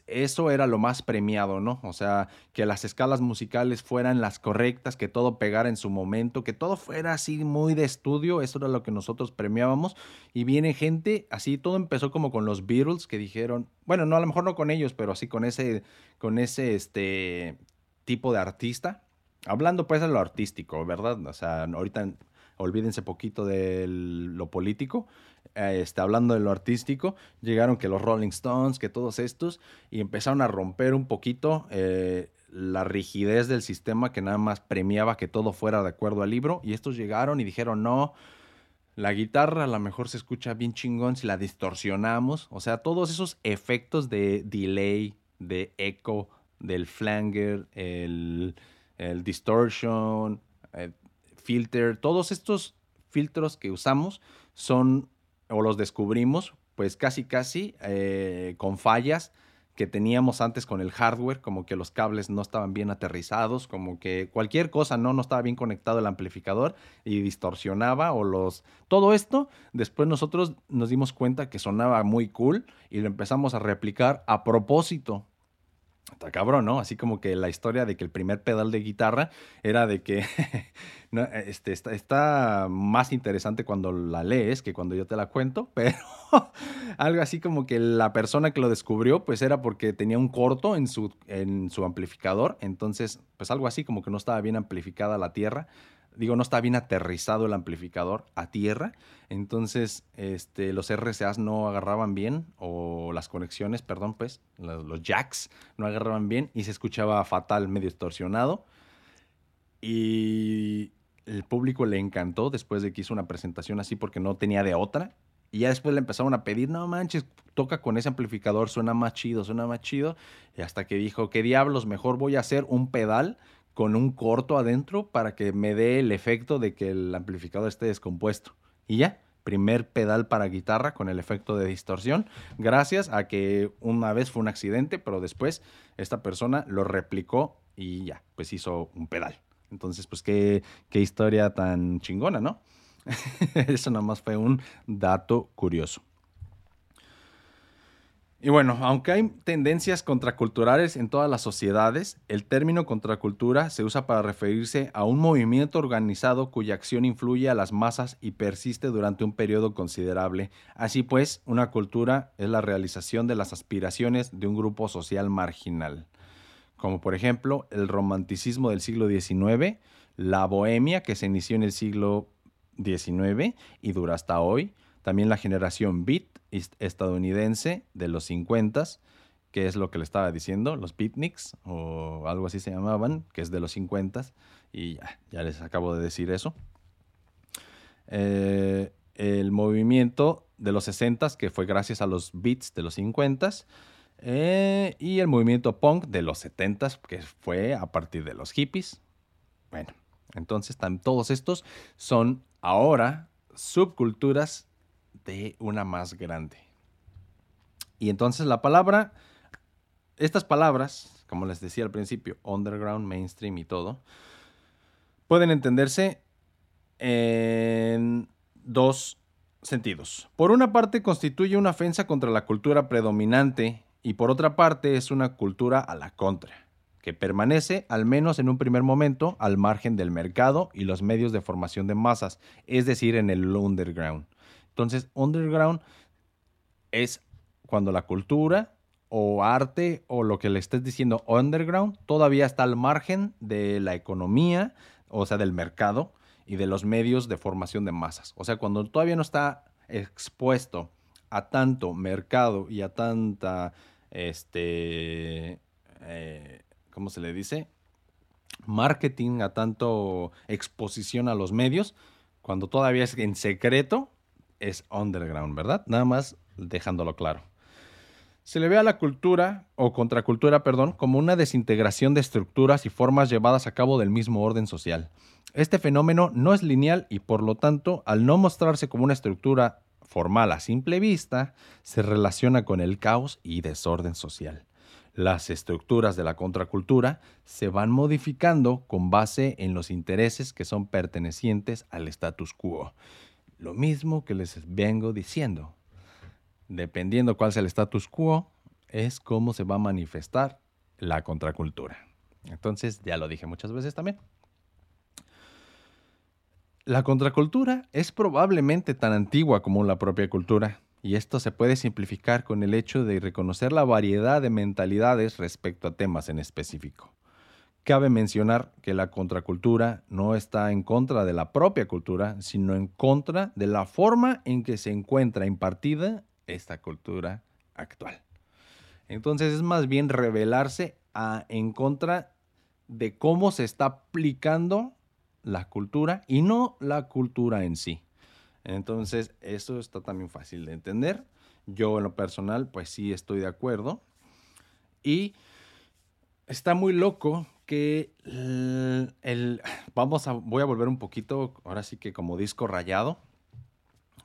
Speaker 1: eso era lo más premiado, ¿no? O sea, que las escalas musicales fueran las correctas, que todo pegara en su momento, que todo fuera así muy de estudio, eso era lo que nosotros premiábamos. Y viene gente, así todo empezó como con los Beatles que dijeron, bueno, no, a lo mejor no con ellos, pero así con ese, con ese este, tipo de artista. Hablando pues de lo artístico, ¿verdad? O sea, ahorita olvídense poquito de lo político, eh, este, hablando de lo artístico, llegaron que los Rolling Stones, que todos estos, y empezaron a romper un poquito eh, la rigidez del sistema que nada más premiaba que todo fuera de acuerdo al libro, y estos llegaron y dijeron, no, la guitarra a lo mejor se escucha bien chingón si la distorsionamos, o sea, todos esos efectos de delay, de eco, del flanger, el, el distortion, el filter, todos estos filtros que usamos son o los descubrimos, pues casi casi eh, con fallas que teníamos antes con el hardware, como que los cables no estaban bien aterrizados, como que cualquier cosa no, no estaba bien conectado el amplificador y distorsionaba o los... Todo esto, después nosotros nos dimos cuenta que sonaba muy cool y lo empezamos a replicar a propósito Está cabrón, ¿no? Así como que la historia de que el primer pedal de guitarra era de que [LAUGHS] este, está, más interesante cuando la lees que cuando yo te la cuento, [LAUGHS] pero algo así como que la persona que lo descubrió pues era porque tenía un corto en su, en su amplificador, entonces pues algo así como que no estaba bien amplificada la tierra digo, no está bien aterrizado el amplificador a tierra, entonces este, los RCAs no agarraban bien, o las conexiones, perdón, pues, los, jacks no agarraban bien y se escuchaba fatal, medio distorsionado. Y el público le encantó después de que hizo una presentación así porque no tenía de otra. Y ya después le empezaron a pedir, no manches, toca con ese amplificador, suena más chido, suena más chido. Y hasta que dijo, ¿qué diablos? Mejor voy a hacer un pedal con un corto adentro para que me dé el efecto de que el amplificador esté descompuesto. Y ya, primer pedal para guitarra con el efecto de distorsión, gracias a que una vez fue un accidente, pero después esta persona lo replicó y ya, pues hizo un pedal. Entonces, pues qué, qué historia tan chingona, ¿no? [LAUGHS] Eso nada más fue un dato curioso. Y bueno, aunque hay tendencias contraculturales en todas las sociedades, el término contracultura se usa para referirse a un movimiento organizado cuya acción influye a las masas y persiste durante un periodo considerable. Así pues, una cultura es la realización de las aspiraciones de un grupo social marginal, como por ejemplo el romanticismo del siglo XIX, la bohemia que se inició en el siglo XIX y dura hasta hoy, también la generación beat estadounidense de los 50, que es lo que le estaba diciendo, los beatniks o algo así se llamaban, que es de los 50 y ya, les acabo de decir eso. Eh, el movimiento de los 60 que fue gracias a los beats de los 50 eh, y el movimiento punk de los 70 que fue a partir de los hippies. Bueno, entonces todos estos son ahora subculturas de una más grande. Y entonces la palabra, estas palabras, como les decía al principio, underground, mainstream y todo, pueden entenderse en dos sentidos. Por una parte constituye una ofensa contra la cultura predominante y por otra parte es una cultura a la contra, que permanece, al menos en un primer momento, al margen del mercado y los medios de formación de masas, es decir, en el underground. Entonces, underground es cuando la cultura o arte o lo que le estés diciendo underground todavía está al margen de la economía, o sea, del mercado y de los medios de formación de masas. O sea, cuando todavía no está expuesto a tanto mercado y a tanta, este, eh, ¿cómo se le dice? Marketing, a tanto exposición a los medios, cuando todavía es en secreto, es underground, ¿verdad? Nada más dejándolo claro. Se le ve a la cultura, o contracultura, perdón, como una desintegración de estructuras y formas llevadas a cabo del mismo orden social. Este fenómeno no es lineal y por lo tanto, al no mostrarse como una estructura formal a simple vista, se relaciona con el caos y desorden social. Las estructuras de la contracultura se van modificando con base en los intereses que son pertenecientes al status quo lo mismo que les vengo diciendo. Dependiendo cuál sea el status quo, es cómo se va a manifestar la contracultura. Entonces, ya lo dije muchas veces también. La contracultura es probablemente tan antigua como la propia cultura, y esto se puede simplificar con el hecho de reconocer la variedad de mentalidades respecto a temas en específico. Cabe mencionar que la contracultura no está en contra de la propia cultura, sino en contra de la forma en que se encuentra impartida esta cultura actual. Entonces es más bien revelarse en contra de cómo se está aplicando la cultura y no la cultura en sí. Entonces eso está también fácil de entender. Yo en lo personal pues sí estoy de acuerdo. Y está muy loco que el, [SIGHS] vamos a voy a volver un poquito ahora sí que como disco rayado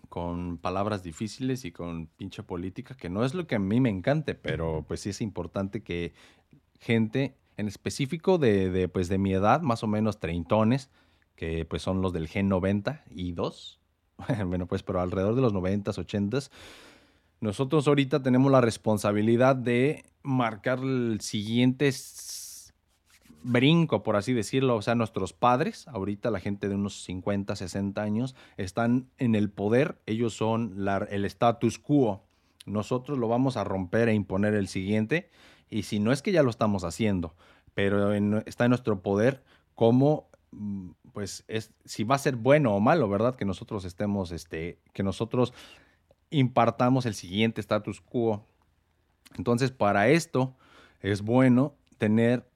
Speaker 1: con palabras difíciles y con pinche política que no es lo que a mí me encante pero pues sí es importante que gente en específico de, pues de mi edad más o menos treintones que pues son los del Gen 90 y 2 [LAUGHS] bueno pues pero alrededor de los 90s 80s nosotros ahorita tenemos la responsabilidad de marcar el siguiente brinco, por así decirlo. O sea, nuestros padres, ahorita la gente de unos 50, 60 años, están en el poder. Ellos son el status quo. Nosotros lo vamos a romper e imponer el siguiente. Y si no es que ya lo estamos haciendo, pero está en nuestro poder cómo mm, pues es si va a ser bueno o malo, ¿verdad? Que nosotros estemos, este, que nosotros impartamos el siguiente status quo. Entonces, para esto es bueno tener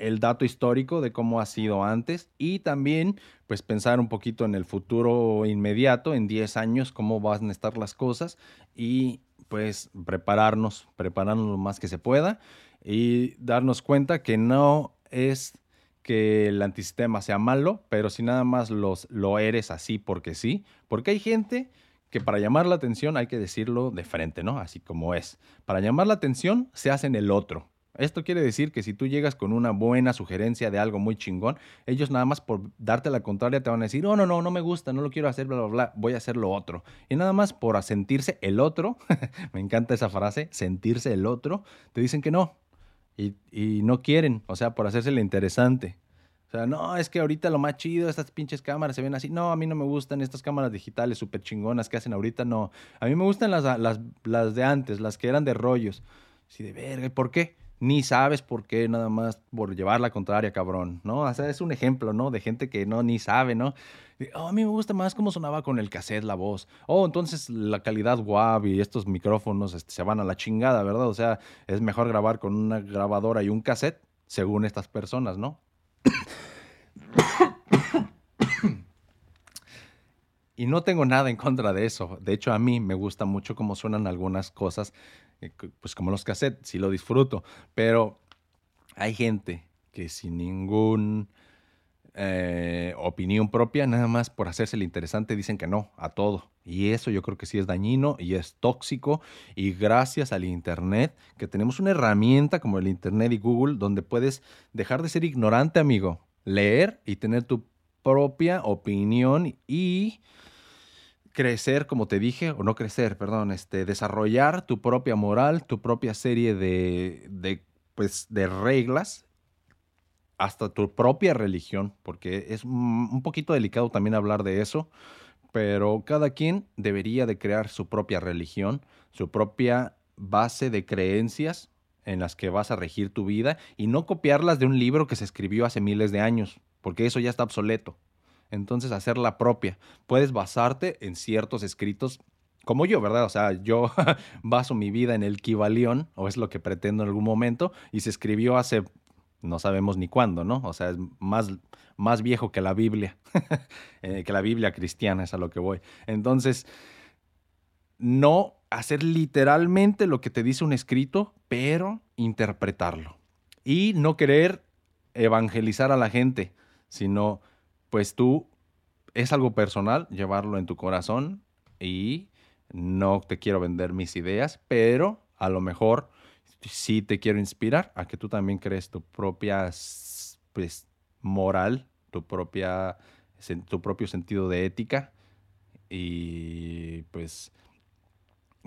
Speaker 1: el dato histórico de cómo ha sido antes y también pues pensar un poquito en el futuro inmediato, en 10 años, cómo van a estar las cosas y pues prepararnos, prepararnos lo más que se pueda y darnos cuenta que no es que el antisistema sea malo, pero si nada más los, lo eres así porque sí, porque hay gente que para llamar la atención hay que decirlo de frente, ¿no? Así como es. Para llamar la atención se hace en el otro. Esto quiere decir que si tú llegas con una buena sugerencia de algo muy chingón, ellos nada más por darte la contraria te van a decir, oh, no, no, no me gusta, no lo quiero hacer, bla, bla, bla, voy a hacer lo otro. Y nada más por sentirse el otro, [LAUGHS] me encanta esa frase, sentirse el otro, te dicen que no. Y, no quieren, o sea, por hacerse lo interesante. O sea, no, es que ahorita lo más chido, estas pinches cámaras se ven así. No, a mí no me gustan estas cámaras digitales súper chingonas que hacen ahorita, no. A mí me gustan las, las, las de antes, las que eran de rollos. Así de verga, ¿por qué? Ni sabes por qué, nada más por llevar la contraria, cabrón, ¿no? O sea, es un ejemplo, ¿no? De gente que no ni sabe, ¿no? Oh, a mí me gusta más cómo sonaba con el cassette la voz. Oh, entonces la calidad guap y estos micrófonos este, se van a la chingada, ¿verdad? O sea, es mejor grabar con una grabadora y un cassette, según estas personas, ¿no? Y no tengo nada en contra de eso. De hecho, a mí me gusta mucho cómo suenan algunas cosas, eh, pues como los cassettes, sí lo disfruto. Pero hay gente que sin ningún eh, opinión propia, nada más por hacerse el interesante, dicen que no a todo. Y eso yo creo que sí es dañino y es tóxico. Y gracias al Internet, que tenemos una herramienta como el Internet y Google, donde puedes dejar de ser ignorante, amigo leer y tener tu propia opinión y crecer, como te dije, o no crecer, perdón, este, desarrollar tu propia moral, tu propia serie de, de, pues, de reglas, hasta tu propia religión, porque es un poquito delicado también hablar de eso, pero cada quien debería de crear su propia religión, su propia base de creencias en las que vas a regir tu vida y no copiarlas de un libro que se escribió hace miles de años, porque eso ya está obsoleto. Entonces, hacer la propia. Puedes basarte en ciertos escritos como yo, ¿verdad? O sea, yo [LAUGHS] baso mi vida en el Kibalión, o es lo que pretendo en algún momento, y se escribió hace, no sabemos ni cuándo, ¿no? O sea, es más, más viejo que la Biblia, [LAUGHS] eh, que la Biblia cristiana, es a lo que voy. Entonces, no hacer literalmente lo que te dice un escrito, pero interpretarlo. Y no querer evangelizar a la gente, sino pues tú es algo personal, llevarlo en tu corazón y no te quiero vender mis ideas, pero a lo mejor sí te quiero inspirar a que tú también crees tu propia pues, moral, tu, propia, tu propio sentido de ética y pues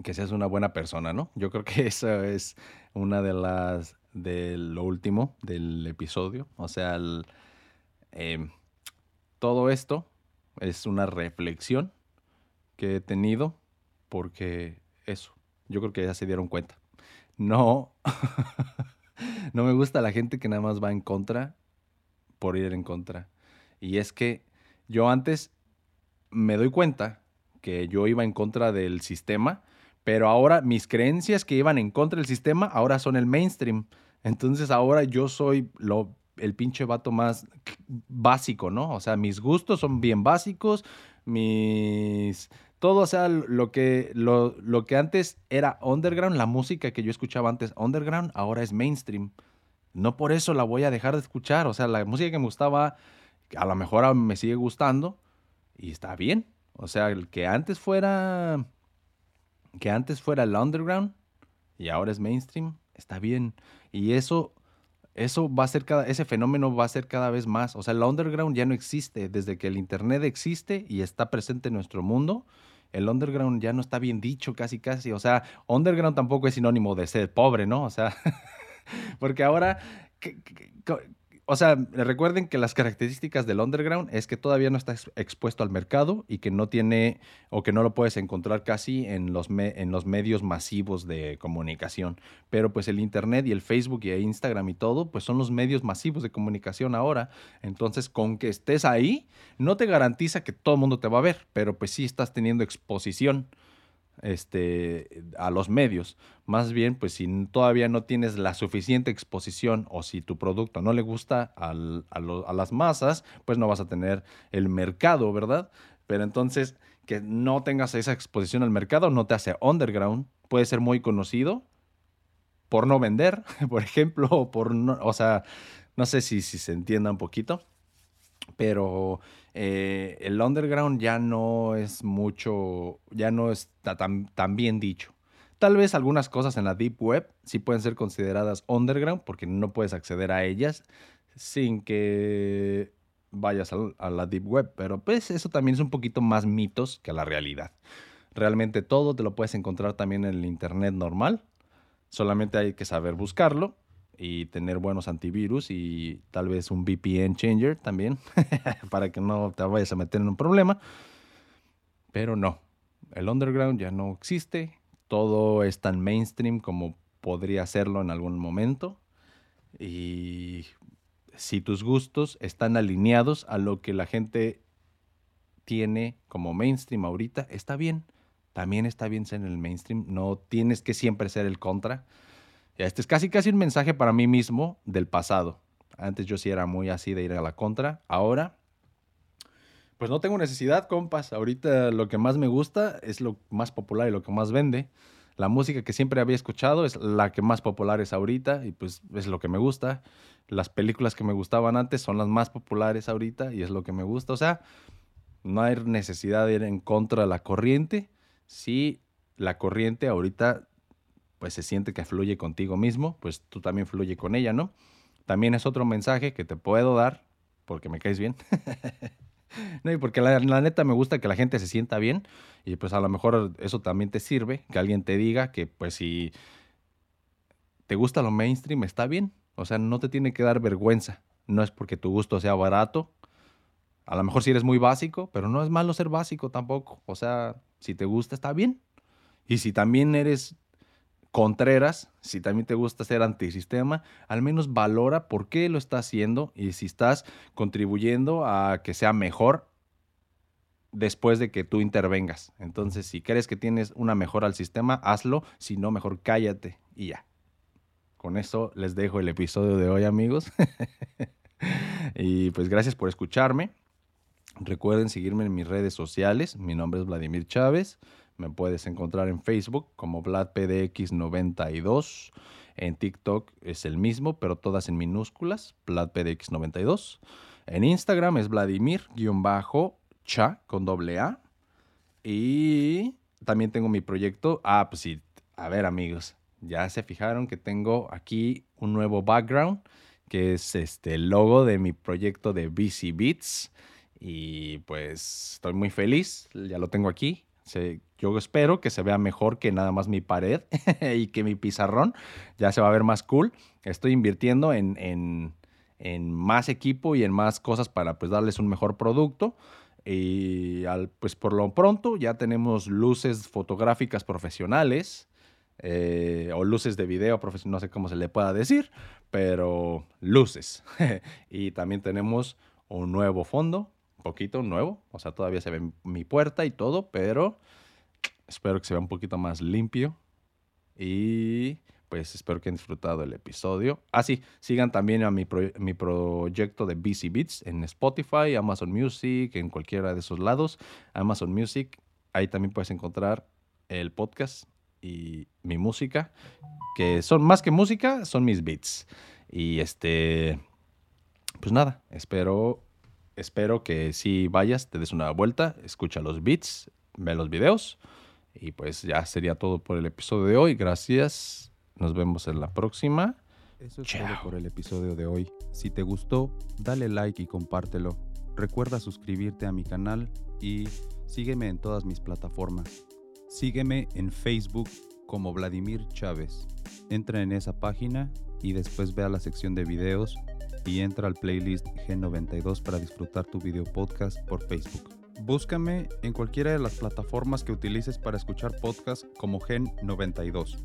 Speaker 1: que seas una buena persona, ¿no? Yo creo que [LAUGHS] eso es una de las de lo último del episodio. O sea, em, todo esto es una reflexión que he tenido porque eso, yo creo que ya se dieron cuenta. No, [LAUGHS] no me gusta la gente que nada más va en contra por ir en contra. Y es que yo antes me doy cuenta que yo iba en contra del sistema, pero ahora mis creencias que iban en contra del sistema ahora son el mainstream. Entonces ahora yo soy lo, el pinche vato más básico, ¿no? O sea, mis gustos son bien básicos, mis... Todo, o sea, lo que, lo, lo que antes era underground, la música que yo escuchaba antes underground, ahora es mainstream. No por eso la voy a dejar de escuchar. O sea, la música que me gustaba, a lo mejor me sigue gustando y está bien. O sea, el que antes fuera que antes fuera el underground y ahora es mainstream, está bien. Y eso, eso va a ser cada, ese fenómeno va a ser cada vez más. O sea, el underground ya no existe. Desde que el internet existe y está presente en nuestro mundo, el underground ya no está bien dicho casi casi. O sea, underground tampoco es sinónimo de ser pobre, ¿no? O sea, [LAUGHS] porque ahora, o sea, recuerden que las características del underground es que todavía no está expuesto al mercado y que no tiene o que no lo puedes encontrar casi en los, en los medios masivos de comunicación. Pero pues el internet y el Facebook y el Instagram y todo, pues son los medios masivos de comunicación ahora. Entonces, con que estés ahí, no te garantiza que todo el mundo te va a ver, pero pues sí estás teniendo exposición este, a los medios. Más bien, pues si todavía no tienes la suficiente exposición o si tu producto no le gusta a, a, las masas, pues no vas a tener el mercado, ¿verdad? Pero entonces, que no tengas esa exposición al mercado no te hace underground. Puede ser muy conocido por no vender, [LAUGHS] por ejemplo, o por no, o sea, no sé si, si se entienda un poquito, pero eh, el underground ya no es mucho, ya no está tan, tan, bien dicho. Tal vez algunas cosas en la Deep Web sí pueden ser consideradas underground porque no puedes acceder a ellas sin que vayas a, la Deep Web, pero pues eso también es un poquito más mitos que la realidad. Realmente todo te lo puedes encontrar también en el Internet normal, solamente hay que saber buscarlo y tener buenos antivirus y tal vez un VPN changer también [LAUGHS] para que no te vayas a meter en un problema. Pero no, el underground ya no existe, todo es tan mainstream como podría serlo en algún momento y si tus gustos están alineados a lo que la gente tiene como mainstream ahorita, está bien. También está bien ser en el mainstream, no tienes que siempre ser el contra este es casi casi un mensaje para mí mismo del pasado. Antes yo sí era muy así de ir a la contra. Ahora, pues no tengo necesidad, compas. Ahorita lo que más me gusta es lo más popular y lo que más vende. La música que siempre había escuchado es la que más popular es ahorita y pues es lo que me gusta. Las películas que me gustaban antes son las más populares ahorita y es lo que me gusta. O sea, no hay necesidad de ir en contra de la corriente. Si la corriente ahorita pues se siente que fluye contigo mismo, pues tú también fluye con ella, ¿no? También es otro mensaje que te puedo dar, porque me caes bien. [LAUGHS] no, y porque la, neta me gusta que la gente se sienta bien, y pues a lo mejor eso también te sirve, que alguien te diga que pues si te gusta lo mainstream, está bien. O sea, no te tiene que dar vergüenza. No es porque tu gusto sea barato. A lo mejor si eres muy básico, pero no es malo ser básico tampoco. O sea, si te gusta, está bien. Y si también eres Contreras, si también te gusta ser antisistema, al menos valora por qué lo estás haciendo y si estás contribuyendo a que sea mejor después de que tú intervengas. Entonces, si crees que tienes una mejora al sistema, hazlo, si no, mejor cállate y ya. Con eso les dejo el episodio de hoy, amigos. [LAUGHS] y pues gracias por escucharme. Recuerden seguirme en mis redes sociales. Mi nombre es Vladimir Chávez. Me puedes encontrar en Facebook como VladPDX92. En TikTok es el mismo, pero todas en minúsculas, VladPDX92. En Instagram es Vladimir-cha con doble A. Y también tengo mi proyecto. Ah, pues sí, a ver amigos, ya se fijaron que tengo aquí un nuevo background, que es este logo de mi proyecto de BC Beats. Y pues estoy muy feliz, ya lo tengo aquí Yo espero que se vea mejor que nada más mi pared [LAUGHS] y que mi pizarrón. Ya se va a ver más cool. Estoy invirtiendo en, en- en más equipo y en más cosas para pues darles un mejor producto. Y al- pues por lo pronto ya tenemos luces fotográficas profesionales eh, o luces de video profesional, no sé cómo se le pueda decir, pero luces. [LAUGHS] y también tenemos un nuevo fondo, poquito nuevo, o sea, todavía se ve mi puerta y todo, pero espero que se vea un poquito más limpio. Y pues espero que hayan disfrutado el episodio. Ah, sí, sigan también a mi, mi proyecto de BC Beats en Spotify, Amazon Music, en cualquiera de esos lados. Amazon Music, ahí también puedes encontrar el podcast y mi música, que son más que música, son mis beats. Y este, pues nada, espero, espero que si vayas, te des una vuelta, escucha los beats, ve los videos. Y pues ya sería todo por el episodio de hoy. Gracias. Nos vemos en la próxima.
Speaker 2: Eso es
Speaker 1: Chao.
Speaker 2: todo por el episodio de hoy. Si te gustó, dale like y compártelo. Recuerda suscribirte a mi canal y sígueme en todas mis plataformas. Sígueme en Facebook como Vladimir Chávez. Entra en esa página y después ve a la sección de videos y entra al playlist G92 para disfrutar tu video podcast por Facebook. Búscame en cualquiera de las plataformas que utilices para escuchar podcasts como Gen92.